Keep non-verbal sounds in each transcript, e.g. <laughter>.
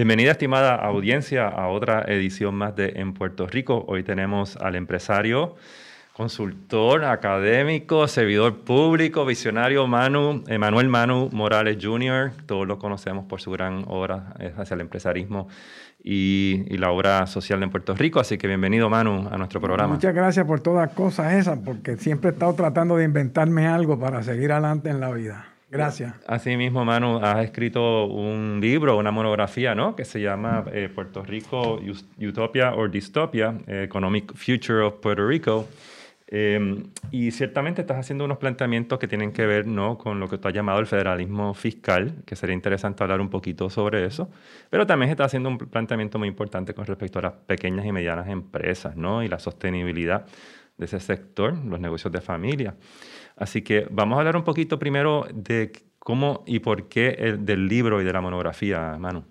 Bienvenida, estimada audiencia, a otra edición más de En Puerto Rico. Hoy tenemos al empresario, consultor, académico, servidor público, visionario Manu, Emanuel Manu Morales Jr. Todos lo conocemos por su gran obra hacia el empresarismo y, la obra social en Puerto Rico. Así que bienvenido, Manu, a nuestro programa. Muchas gracias por todas cosas esas, porque siempre he estado tratando de inventarme algo para seguir adelante en la vida. Gracias. Así mismo, Manu, has escrito un libro, una monografía, ¿no? Que se llama eh, Puerto Rico, Utopia or Dystopia, Economic Future of Puerto Rico. Em, y ciertamente estás haciendo unos planteamientos que tienen que ver ¿no? con lo que tú has llamado el federalismo fiscal, que sería interesante hablar un poquito sobre eso, pero también estás haciendo un planteamiento muy importante con respecto a las pequeñas y medianas empresas ¿no? y la sostenibilidad de ese sector, los negocios de familia. Así que vamos a hablar un poquito primero de cómo y por qué el, del libro y de la monografía, Manu.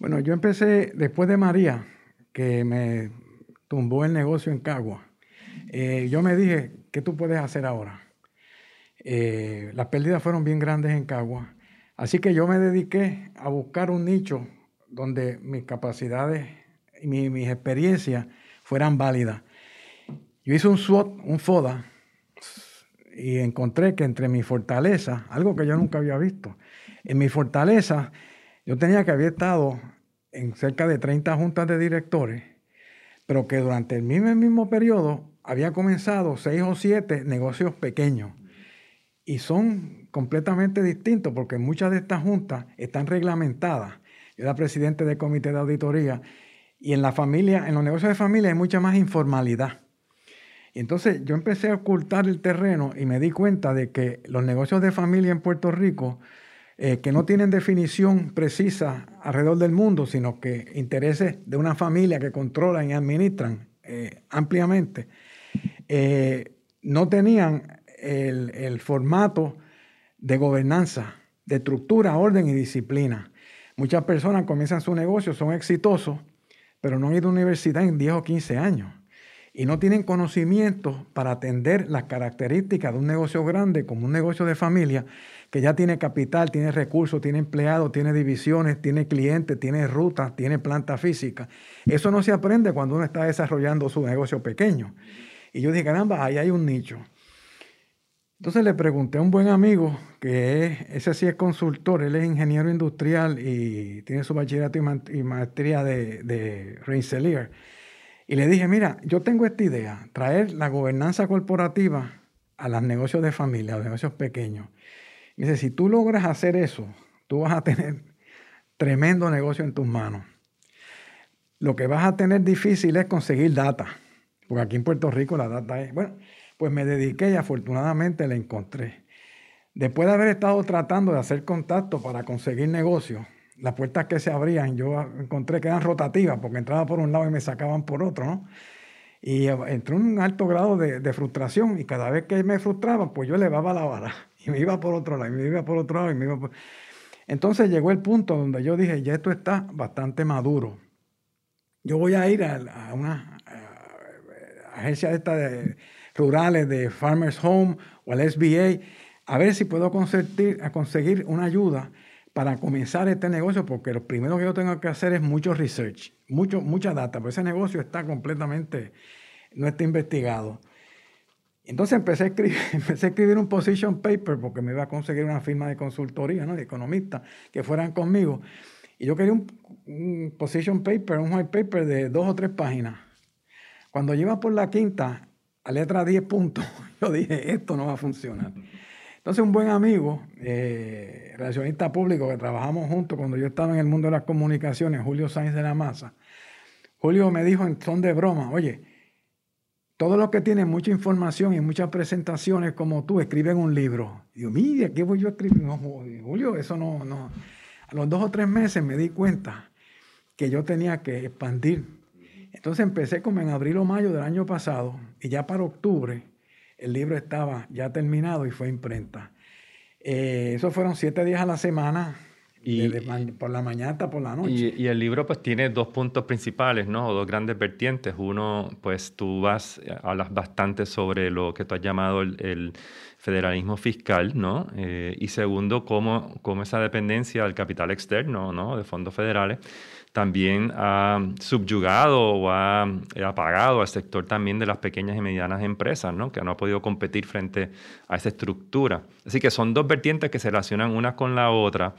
Bueno, yo empecé después de María, que me tumbó el negocio en Cagua. Eh, yo me dije, ¿qué tú puedes hacer ahora? Eh, las pérdidas fueron bien grandes en Cagua. Así que yo me dediqué a buscar un nicho donde mis capacidades y mis experiencias fueran válidas. Yo hice un SWOT, un FODA, y encontré que entre mi fortaleza, algo que yo nunca había visto, en mi fortaleza yo tenía que había estado en cerca de 30 juntas de directores, pero que durante el mismo, mismo periodo había comenzado seis o siete negocios pequeños. Y son completamente distintos porque muchas de estas juntas están reglamentadas. Yo era presidente del comité de auditoría y en la familia, en los negocios de familia hay mucha más informalidad. Y entonces yo empecé a ocultar el terreno y me di cuenta de que los negocios de familia en Puerto Rico, eh, que no tienen definición precisa alrededor del mundo, sino que intereses de una familia que controlan y administran eh, ampliamente, eh, no tenían el, el formato de gobernanza, de estructura, orden y disciplina. Muchas personas comienzan su negocio, son exitosos, pero no han ido a universidad en 10 o 15 años y no tienen conocimiento para atender las características de un negocio grande como un negocio de familia que ya tiene capital, tiene recursos, tiene empleados, tiene divisiones, tiene clientes, tiene rutas, tiene planta física. Eso no se aprende cuando uno está desarrollando su negocio pequeño. Y yo dije, caramba, ahí hay un nicho. Entonces le pregunté a un buen amigo, que es, ese sí es consultor, él es ingeniero industrial y tiene su bachillerato y maestría de, de Rensselaer y le dije, mira, yo tengo esta idea, traer la gobernanza corporativa a los negocios de familia, a los negocios pequeños. Y dice, si tú logras hacer eso, tú vas a tener tremendo negocio en tus manos. Lo que vas a tener difícil es conseguir data, porque aquí en Puerto Rico la data es... Bueno, pues me dediqué y afortunadamente la encontré. Después de haber estado tratando de hacer contacto para conseguir negocios, las puertas que se abrían, yo encontré que eran rotativas, porque entraba por un lado y me sacaban por otro, ¿no? Y entró un alto grado de, frustración y cada vez que me frustraba, pues yo elevaba la vara <laughs> y me iba por otro lado, y me iba por otro lado, y me iba por... Entonces llegó el punto donde yo dije, ya esto está bastante maduro. Yo voy a ir a, una agencia esta de, rurales de Farmers Home o al SBA a ver si puedo conseguir, conseguir una ayuda para comenzar este negocio, porque lo primero que yo tengo que hacer es mucho research, mucho, mucha data, porque ese negocio está completamente, no está investigado. Entonces empecé a, escribir, <laughs> empecé a escribir un position paper porque me iba a conseguir una firma de consultoría, ¿no? de economistas, que fueran conmigo. Y yo quería un, un, position paper, un white paper de dos o tres páginas. Cuando lleva por la quinta, a letra 10 puntos, <laughs> yo dije, esto no va a funcionar. Entonces un buen amigo, eh, relacionista público, que trabajamos juntos cuando yo estaba en el mundo de las comunicaciones, Julio Sáenz de la Maza, Julio me dijo en son de broma, oye, todos los que tienen mucha información y muchas presentaciones como tú escriben un libro. Y yo, mire, ¿qué voy yo a escribir? Julio, eso no, no. A los dos o tres meses me di cuenta que yo tenía que expandir. Entonces empecé como en abril o mayo del año pasado y ya para octubre el libro estaba ya terminado y fue imprenta. Eh, eso fueron siete días a la semana, Y, por la mañana hasta por la noche. Y, el libro pues tiene dos puntos principales, ¿no? O dos grandes vertientes. Uno, pues tú vas, hablas bastante sobre lo que tú has llamado el, federalismo fiscal, ¿no? Eh, y segundo, cómo, cómo esa dependencia del capital externo, ¿no? De fondos federales también ha subyugado o ha eh, apagado al sector también de las pequeñas y medianas empresas, ¿no? que no ha podido competir frente a esa estructura. Así que son dos vertientes que se relacionan una con la otra.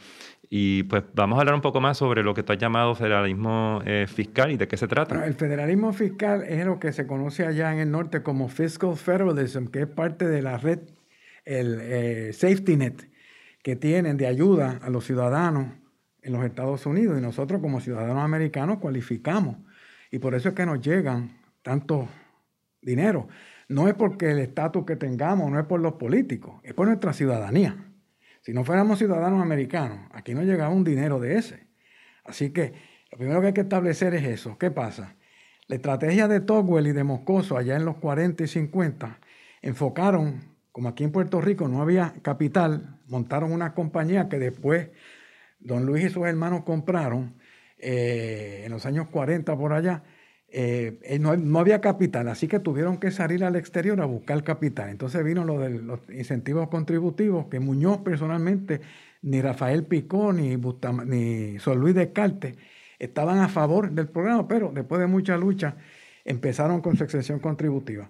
Y pues vamos a hablar un poco más sobre lo que tú has llamado federalismo eh, fiscal y de qué se trata. el federalismo fiscal es lo que se conoce allá en el norte como fiscal federalism, que es parte de la red, el eh, safety net que tienen de ayuda a los ciudadanos en los Estados Unidos y nosotros como ciudadanos americanos cualificamos. Y por eso es que nos llegan tanto dinero. No es porque el estatus que tengamos, no es por los políticos, es por nuestra ciudadanía. Si no fuéramos ciudadanos americanos, aquí no llegaba un dinero de ese. Así que lo primero que hay que establecer es eso. ¿Qué pasa? La estrategia de Togwell y de Moscoso allá en los 40 y 50 enfocaron, como aquí en Puerto Rico no había capital, montaron una compañía que después Don Luis y sus hermanos compraron eh, en los años 40 por allá. Eh, eh, no, había capital, así que tuvieron que salir al exterior a buscar capital. Entonces vino lo de los incentivos contributivos que Muñoz personalmente, ni Rafael Picó, ni, ni Sol Luis Descartes estaban a favor del programa, pero después de mucha lucha empezaron con su exención contributiva.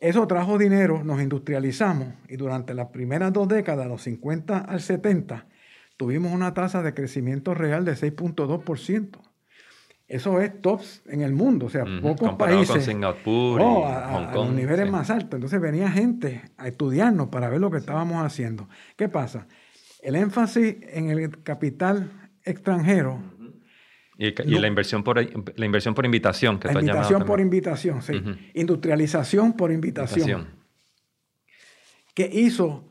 Eso trajo dinero, nos industrializamos y durante las primeras dos décadas, los 50 al 70, tuvimos una tasa de crecimiento real de 6.2%. Eso es tops en el mundo, o sea, pocos países. con Singapur oh, a, los niveles más altos. Entonces venía gente a estudiarnos para ver lo que estábamos haciendo. ¿Qué pasa? El énfasis en el capital extranjero. Y, la, inversión por, la inversión por invitación, que La invitación por invitación, sí. Industrialización por invitación. invitación. Que hizo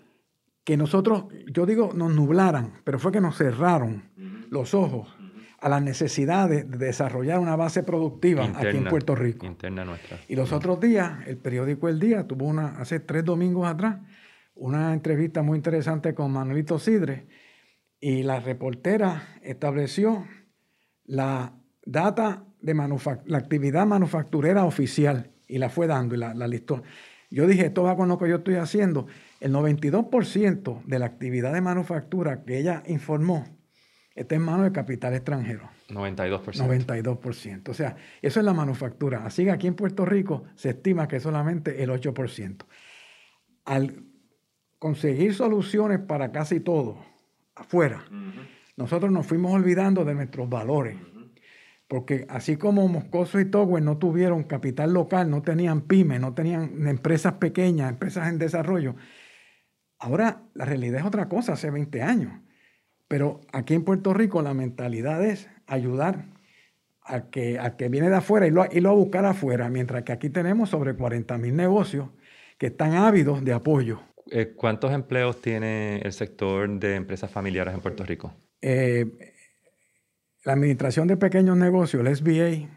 que nosotros, yo digo, nos nublaran, pero fue que nos cerraron los ojos a la necesidad de, desarrollar una base productiva aquí en Puerto Rico. Interna nuestra. Y los otros días, el periódico El Día tuvo una, hace tres domingos atrás, una entrevista muy interesante con Manuelito Sidre, y la reportera estableció la data de la actividad manufacturera oficial y la fue dando y la, la listó. Yo dije, esto va con lo que yo estoy haciendo el 92% de la actividad de manufactura que ella informó está en manos de capital extranjero. 92%. 92%. O sea, eso es la manufactura. Así que aquí en Puerto Rico se estima que solamente el 8%. Al conseguir soluciones para casi todo afuera, nosotros nos fuimos olvidando de nuestros valores. Porque así como Moscoso y Togwell no tuvieron capital local, no tenían pymes, no tenían empresas pequeñas, empresas en desarrollo, Ahora la realidad es otra cosa, hace 20 años. Pero aquí en Puerto Rico la mentalidad es ayudar a que, a que viene de afuera y lo, y lo a buscar afuera, mientras que aquí tenemos sobre 40 mil negocios que están ávidos de apoyo. Eh, ¿Cuántos empleos tiene el sector de empresas familiares en Puerto Rico? Eh, la Administración de Pequeños Negocios, el SBA,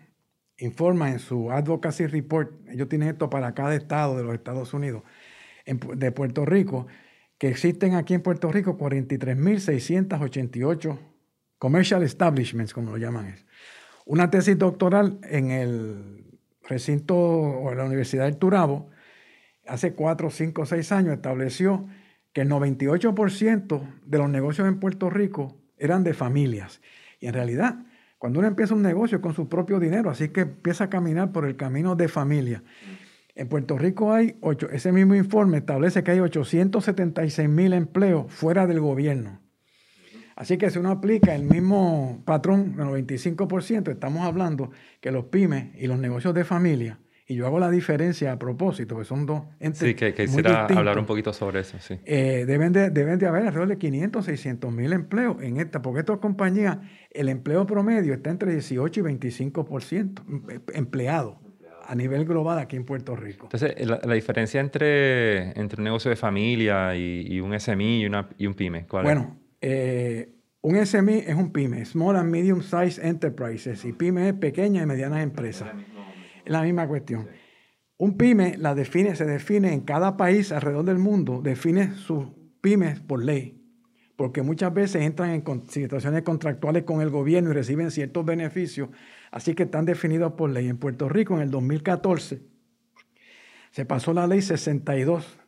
informa en su Advocacy Report, ellos tienen esto para cada estado de los Estados Unidos, de Puerto Rico, que existen aquí en Puerto Rico 43.688 commercial establishments, como lo llaman. Una tesis doctoral en el recinto o en la Universidad del Turabo, hace 4, 5, 6 años, estableció que el 98% de los negocios en Puerto Rico eran de familias. Y en realidad, cuando uno empieza un negocio con su propio dinero, así que empieza a caminar por el camino de familia. En Puerto Rico hay, ocho, ese mismo informe establece que hay 876 mil empleos fuera del gobierno. Así que si uno aplica el mismo patrón, el 95%, estamos hablando que los pymes y los negocios de familia, y yo hago la diferencia a propósito, que son dos entes Sí, que, quisiera hablar un poquito sobre eso, sí. Eh, deben, de, deben de haber alrededor de 500, 600 mil empleos en esta, porque estas compañías, el empleo promedio está entre 18 y 25% em, empleados a nivel global aquí en Puerto Rico. Entonces, la, diferencia entre, entre un negocio de familia y, un SMI y, una, y un PYME, ¿cuál bueno, eh, un SMI es un PYME, Small and Medium Size Enterprises, y PYME es pequeñas y medianas empresas. La misma cuestión. Un PYME la define, se define en cada país alrededor del mundo, define sus pymes por ley. porque muchas veces entran en situaciones contractuales con el gobierno y reciben ciertos beneficios, así que están definidos por ley. En Puerto Rico, en el 2014, se pasó la ley 62,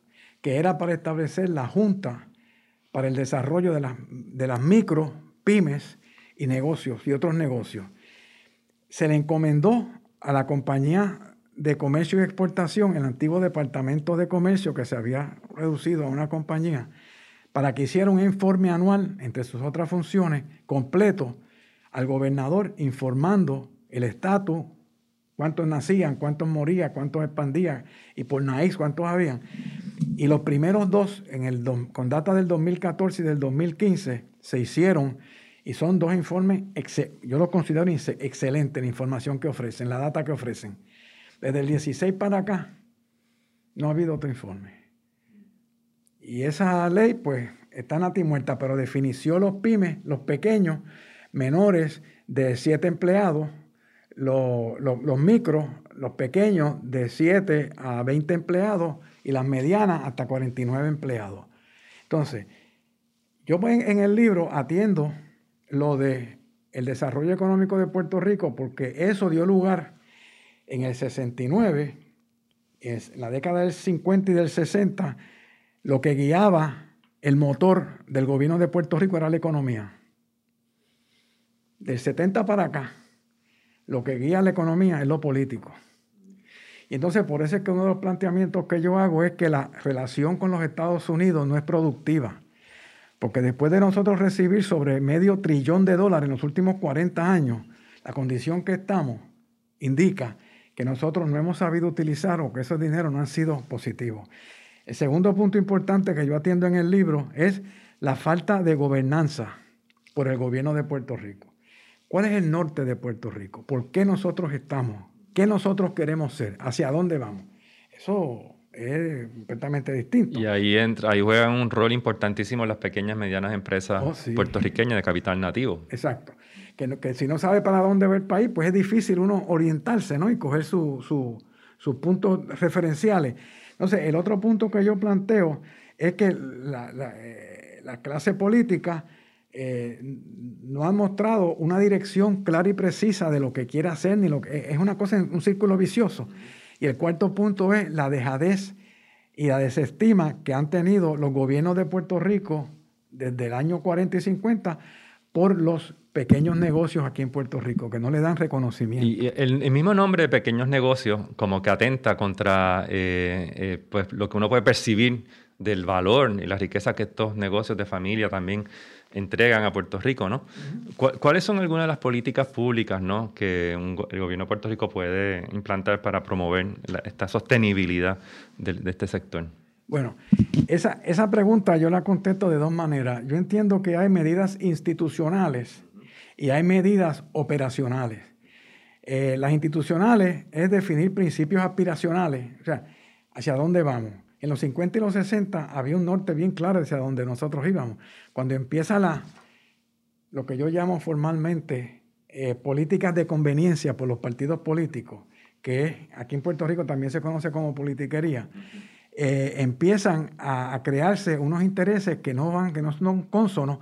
que era para establecer la Junta para el desarrollo de, de las micro, pymes y negocios y otros negocios. Se le encomendó a la compañía de comercio y exportación, el antiguo departamento de comercio que se había reducido a una compañía, para que hiciera un informe anual, entre sus otras funciones, completo al gobernador informando el estatus, cuántos nacían, cuántos morían, cuántos expandían y por naíz cuántos habían. Y los primeros dos, en el, con data del 2014 y del 2015, se hicieron y son dos informes, yo los considero excelentes la información que ofrecen, la data que ofrecen. Desde el 16 para acá no ha habido otro informe. Y esa ley, pues, está muerta, pero definió los pymes, los pequeños, menores de 7 empleados, los, los, micros, los pequeños de 7 a 20 empleados y las medianas hasta 49 empleados. Entonces, yo en el libro atiendo lo de el desarrollo económico de Puerto Rico porque eso dio lugar en el 69, en la década del 50 y del 60, lo que guiaba el motor del gobierno de Puerto Rico era la economía. Del 70 para acá, lo que guía la economía es lo político. Y entonces por eso es que uno de los planteamientos que yo hago es que la relación con los Estados Unidos no es productiva. Porque después de nosotros recibir sobre medio trillón de dólares en los últimos 40 años, la condición que estamos indica que nosotros no hemos sabido utilizar o que esos dineros no han sido positivos. El segundo punto importante que yo atiendo en el libro es la falta de gobernanza por el gobierno de Puerto Rico. ¿Cuál es el norte de Puerto Rico? ¿Por qué nosotros estamos? ¿Qué nosotros queremos ser? ¿Hacia dónde vamos? Eso es completamente distinto. Y ahí, entra, ahí juegan un rol importantísimo las pequeñas y medianas empresas oh, puertorriqueñas de capital nativo. Exacto. Que, si no sabe para dónde va el país, pues es difícil uno orientarse ¿no? y coger sus puntos referenciales. Entonces, el otro punto que yo planteo es que la, eh, clase política eh, no ha mostrado una dirección clara y precisa de lo que quiere hacer, ni lo que, es una cosa, un círculo vicioso. Y el cuarto punto es la dejadez y la desestima que han tenido los gobiernos de Puerto Rico desde el año 40 y 50 por los pequeños negocios aquí en Puerto Rico, que no le dan reconocimiento. Y el, mismo nombre de pequeños negocios como que atenta contra eh, eh, pues, lo que uno puede percibir del valor y la riqueza que estos negocios de familia también entregan a Puerto Rico, ¿no? ¿Cuáles son algunas de las políticas públicas, ¿no? que el gobierno de Puerto Rico puede implantar para promover esta sostenibilidad de, este sector? Bueno, esa, esa pregunta yo la contesto de dos maneras. Yo entiendo que hay medidas institucionales y hay medidas operacionales. Eh, las institucionales es definir principios aspiracionales, o sea, hacia dónde vamos. En los 50 y los 60 había un norte bien claro hacia donde nosotros íbamos. Cuando empieza la, lo que yo llamo formalmente eh, políticas de conveniencia por los partidos políticos, que aquí en Puerto Rico también se conoce como politiquería, eh, empiezan a, crearse unos intereses que no van, que no son cónsonos,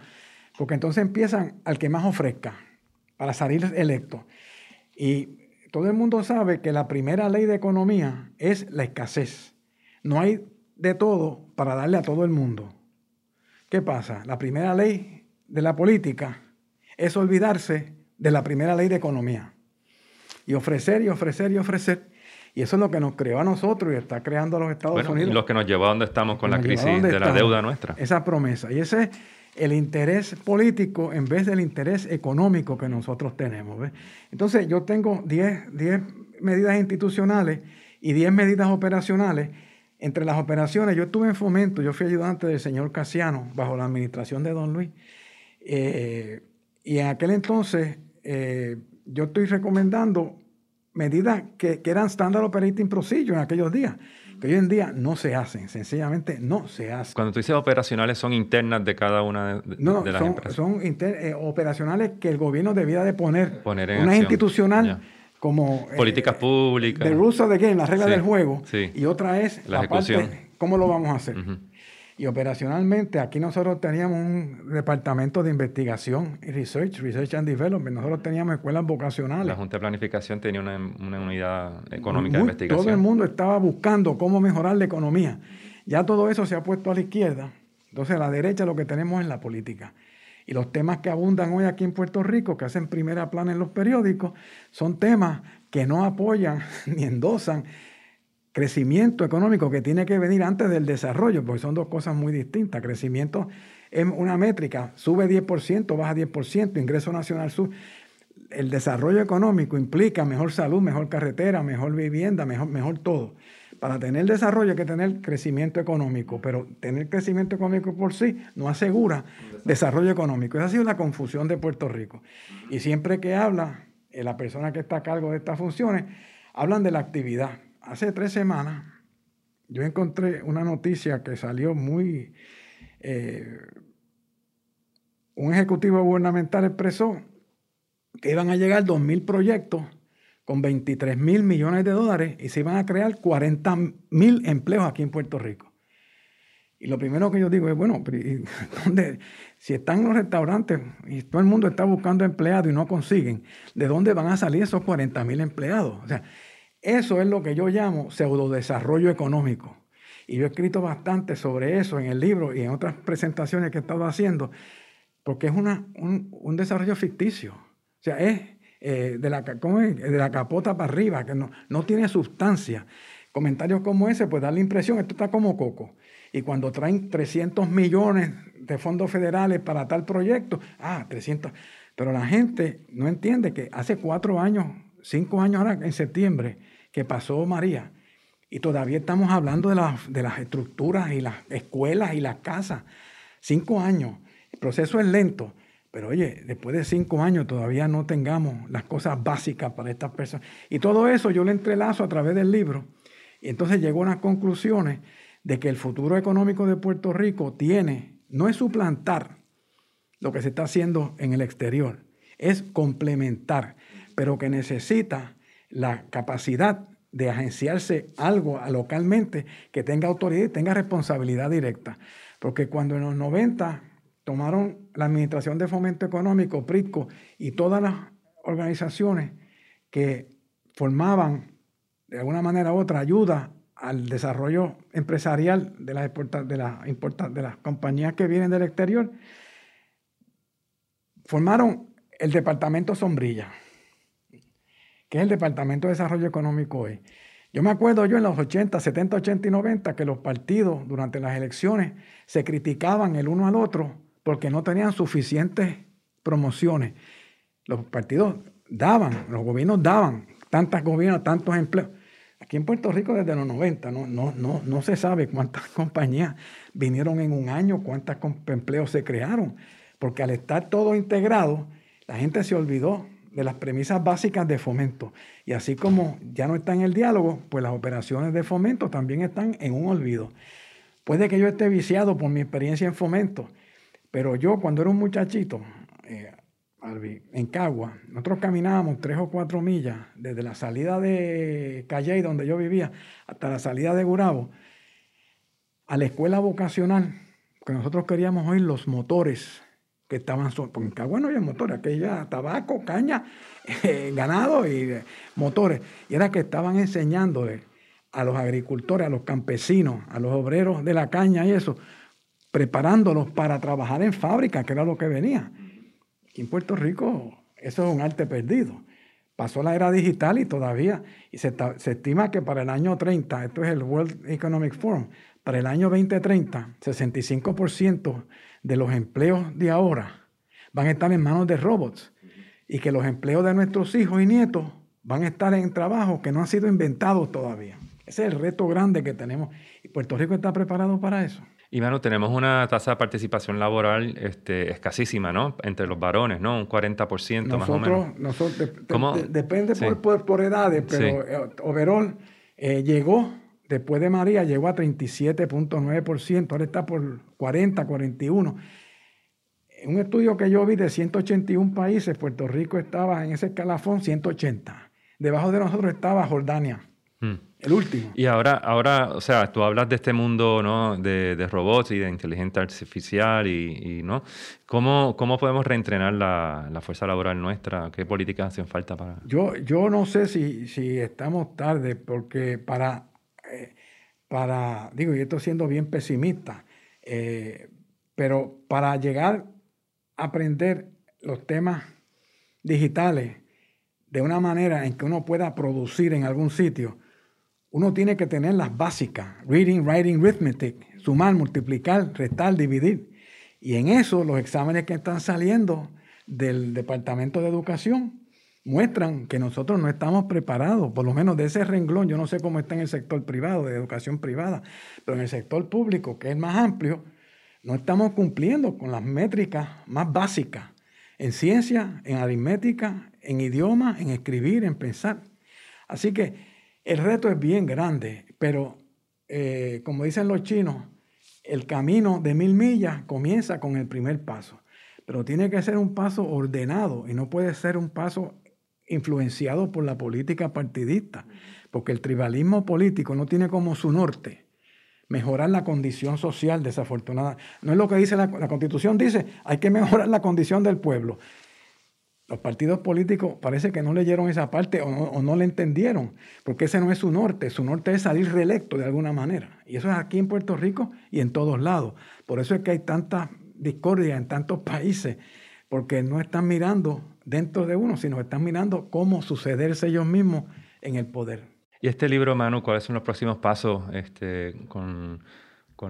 porque entonces empiezan al que más ofrezca para salir electo. Y todo el mundo sabe que la primera ley de economía es la escasez. No hay de todo para darle a todo el mundo. ¿Qué pasa? La primera ley de la política es olvidarse de la primera ley de economía. Y ofrecer y ofrecer y ofrecer. Y eso es lo que nos creó a nosotros y está creando a los Estados Unidos. Y los que nos llevó a donde estamos con la crisis de la deuda nuestra. Esa promesa. Y ese es el interés político en vez del interés económico que nosotros tenemos. Entonces yo tengo 10 medidas institucionales y 10 medidas operacionales entre las operaciones, yo estuve en fomento, yo fui ayudante del señor Casiano bajo la administración de don Luis. Eh, y en aquel entonces eh, yo estoy recomendando medidas que, eran standard operating procedure en aquellos días, que hoy en día no se hacen, sencillamente no se hacen. Cuando tú dices operacionales, ¿son internas de cada una de, no, las son, empresas? son eh, operacionales que el gobierno debía de poner, poner en una institucional como... Eh, Políticas públicas. De rules of the game, la regla del juego. Y otra es la, ejecución. cómo lo vamos a hacer. Y operacionalmente, aquí nosotros teníamos un departamento de investigación y research, research and development. Nosotros teníamos escuelas vocacionales. La Junta de Planificación tenía una, unidad económica de investigación. Todo el mundo estaba buscando cómo mejorar la economía. Ya todo eso se ha puesto a la izquierda. Entonces, a la derecha lo que tenemos es la política. Y los temas que abundan hoy aquí en Puerto Rico, que hacen primera plana en los periódicos, son temas que no apoyan <laughs> ni endosan crecimiento económico que tiene que venir antes del desarrollo, porque son dos cosas muy distintas. Crecimiento es una métrica, sube 10%, baja 10%, ingreso nacional sube. El desarrollo económico implica mejor salud, mejor carretera, mejor vivienda, mejor, mejor todo. Para tener desarrollo hay que tener crecimiento económico, pero tener crecimiento económico por sí no asegura desarrollo económico. Esa ha sido la confusión de Puerto Rico. Y siempre que habla eh, la persona que está a cargo de estas funciones, hablan de la actividad hace tres semanas yo encontré una noticia que salió muy... Eh, un ejecutivo gubernamental expresó que iban a llegar 2.000 proyectos con 23 mil millones de dólares y se iban a crear 40 mil empleos aquí en Puerto Rico. Y lo primero que yo digo es, bueno, <laughs> ¿dónde, si están los restaurantes y todo el mundo está buscando empleados y no consiguen, ¿de dónde van a salir esos 40 mil empleados? O sea, eso es lo que yo llamo pseudodesarrollo económico. Y yo he escrito bastante sobre eso en el libro y en otras presentaciones que he estado haciendo, porque es una, un, desarrollo ficticio. O sea, es, eh, de, la, de la capota para arriba, que no, no tiene sustancia. Comentarios como ese, pues da la impresión, esto está como coco. Y cuando traen 300 millones de fondos federales para tal proyecto, ah, 300. Pero la gente no entiende que hace cuatro años, cinco años ahora en septiembre, que pasó María. Y todavía estamos hablando de, de las estructuras y las escuelas y las casas. Cinco años. El proceso es lento. Pero oye, después de cinco años todavía no tengamos las cosas básicas para estas personas. Y todo eso yo lo entrelazo a través del libro. Y entonces llego a unas conclusiones de que el futuro económico de Puerto Rico tiene, no es suplantar lo que se está haciendo en el exterior, es complementar, pero que necesita la capacidad de agenciarse algo localmente que tenga autoridad y tenga responsabilidad directa. Porque cuando en los 90 tomaron la Administración de Fomento Económico, PRITCO, y todas las organizaciones que formaban de alguna manera u otra ayuda al desarrollo empresarial de las, de, de las compañías que vienen del exterior, formaron el Departamento Sombrilla que es el Departamento de Desarrollo Económico hoy. Yo me acuerdo yo en los 80, 70, 80 y 90 que los partidos durante las elecciones se criticaban el uno al otro porque no tenían suficientes promociones. Los partidos daban, los gobiernos daban tantas gobiernos, tantos empleos. Aquí en Puerto Rico desde los 90 no, no, no, no se sabe cuántas <laughs> compañías vinieron en un año, cuántos empleos se crearon, porque al estar todo integrado, la gente se olvidó de las premisas básicas de fomento. Y así como ya no está en el diálogo, pues las operaciones de fomento también están en un olvido. Puede que yo esté viciado por mi experiencia en fomento, pero yo cuando era un muchachito, eh, en Cagua, nosotros caminábamos tres o cuatro millas desde la salida de Calley, donde yo vivía, hasta la salida de Gurabo, a la escuela vocacional, que nosotros queríamos oír los motores que estaban, porque en Cagua no había motores, aquella tabaco, caña, <laughs> eh, ganado y eh, motores. Y era que estaban enseñándole a los agricultores, a los campesinos, a los obreros de la caña y eso, preparándolos para trabajar en fábrica, que era lo que venía. Aquí en Puerto Rico eso es un arte perdido. Pasó la era digital y todavía, y se, se estima que para el año 30, esto es el World Economic Forum, para el año 2030, 65% de los empleos de ahora van a estar en manos de robots y que los empleos de nuestros hijos y nietos van a estar en trabajos que no han sido inventados todavía. Ese es el reto grande que tenemos y Puerto Rico está preparado para eso. Y bueno, tenemos una tasa de participación laboral este, escasísima, ¿no? Entre los varones, ¿no? Un 40% más o menos. Nosotros, depende por, edades, pero eh, overall eh, llegó Después de María llegó a 37.9%, ahora está por 40, 41. En un estudio que yo vi de 181 países, Puerto Rico estaba en ese escalafón 180. Debajo de nosotros estaba Jordania. El último. Y ahora, ahora, o sea, tú hablas de este mundo ¿no? de, robots y de inteligencia artificial y, ¿no? ¿Cómo, ¿Cómo podemos reentrenar la, la, fuerza laboral nuestra? ¿Qué políticas hacen falta para...? Yo, yo no sé si, si estamos tarde, porque para, eh, para, digo, y esto siendo bien pesimista, eh, pero para llegar a aprender los temas digitales de una manera en que uno pueda producir en algún sitio, uno tiene que tener las básicas, reading, writing, arithmetic, sumar, multiplicar, restar, dividir. Y en eso los exámenes que están saliendo del Departamento de Educación muestran que nosotros no estamos preparados, por lo menos de ese renglón, yo no sé cómo está en el sector privado, de educación privada, pero en el sector público, que es más amplio, no estamos cumpliendo con las métricas más básicas en ciencia, en aritmética, en idioma, en escribir, en pensar. Así que el reto es bien grande, pero eh, como dicen los chinos, el camino de mil millas comienza con el primer paso, pero tiene que ser un paso ordenado y no puede ser un paso influenciado por la política partidista, porque el tribalismo político no tiene como su norte mejorar la condición social desafortunada. No es lo que dice la, constitución, dice, hay que mejorar la condición del pueblo. Los partidos políticos parece que no leyeron esa parte o no, o no, le entendieron, porque ese no es su norte, su norte es salir reelecto de alguna manera. Y eso es aquí en Puerto Rico y en todos lados. Por eso es que hay tanta discordia en tantos <laughs> países, porque no están mirando dentro de uno, sino están mirando cómo sucederse ellos mismos en el poder. Y este libro, Manu, ¿cuáles son los próximos pasos este, con,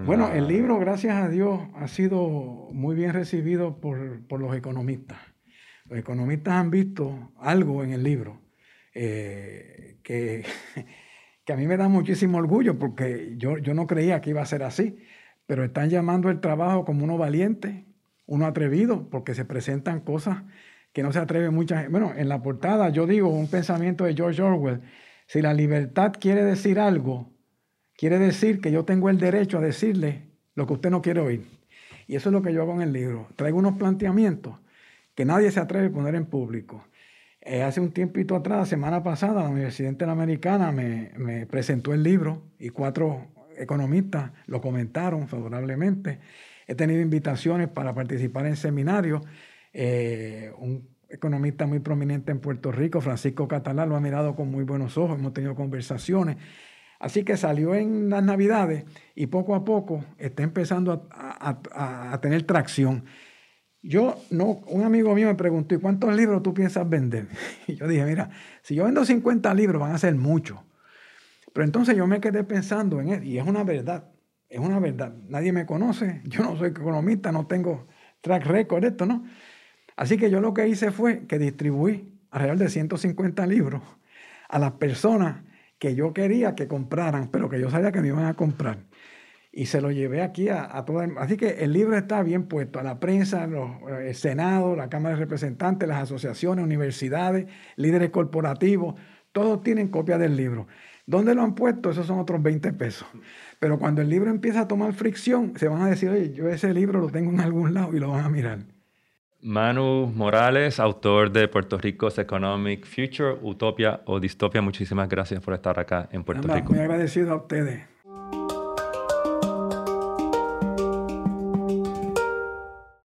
Bueno, el libro, gracias a Dios, ha sido muy bien recibido por, por los economistas. Los economistas han visto algo en el libro eh, que, <laughs> que, a mí me da muchísimo orgullo porque yo, yo no creía que iba a ser así, pero están llamando el trabajo como uno valiente, uno atrevido, porque se presentan cosas que no se atreve mucha gente. Bueno, en la portada yo digo un pensamiento de George Orwell si la libertad quiere decir algo, quiere decir que yo tengo el derecho a decirle lo que usted no quiere oír. Y eso es lo que yo hago en el libro. Traigo unos planteamientos que nadie se atreve a poner en público. Eh, hace un tiempito atrás, la semana pasada, la Universidad Interamericana me, me, presentó el libro y cuatro economistas lo comentaron favorablemente. He tenido invitaciones para participar en seminarios. Eh, un economista muy prominente en Puerto Rico, Francisco Catalán, lo ha mirado con muy buenos ojos, hemos tenido conversaciones. Así que salió en las Navidades y poco a poco está empezando a, tener tracción. Yo, no, un amigo mío me preguntó, ¿y cuántos libros tú piensas vender? <laughs> Y yo dije, mira, si yo vendo 50 libros van a ser muchos. Pero entonces yo me quedé pensando en él, y es una verdad, es una verdad. Nadie me conoce, <laughs> yo no soy economista, no tengo track record esto, ¿no? Así que yo lo que hice fue que distribuí alrededor de 150 libros a las personas que yo quería que compraran, pero que yo sabía que me iban a comprar. Y se lo llevé aquí a, a toda. Así que el libro está bien puesto a la prensa, el Senado, la Cámara de Representantes, las asociaciones, universidades, líderes corporativos, todos tienen copia del libro. ¿Dónde lo han puesto? Esos son otros 20 pesos. Pero cuando el libro empieza a tomar fricción, se van a decir, oye, yo ese libro lo tengo en algún lado y lo van a mirar. Manu Morales, autor de Puerto Rico's Economic Future, Utopia o Distopia. Muchísimas gracias por estar acá en Puerto Rico. Muy agradecido a ustedes.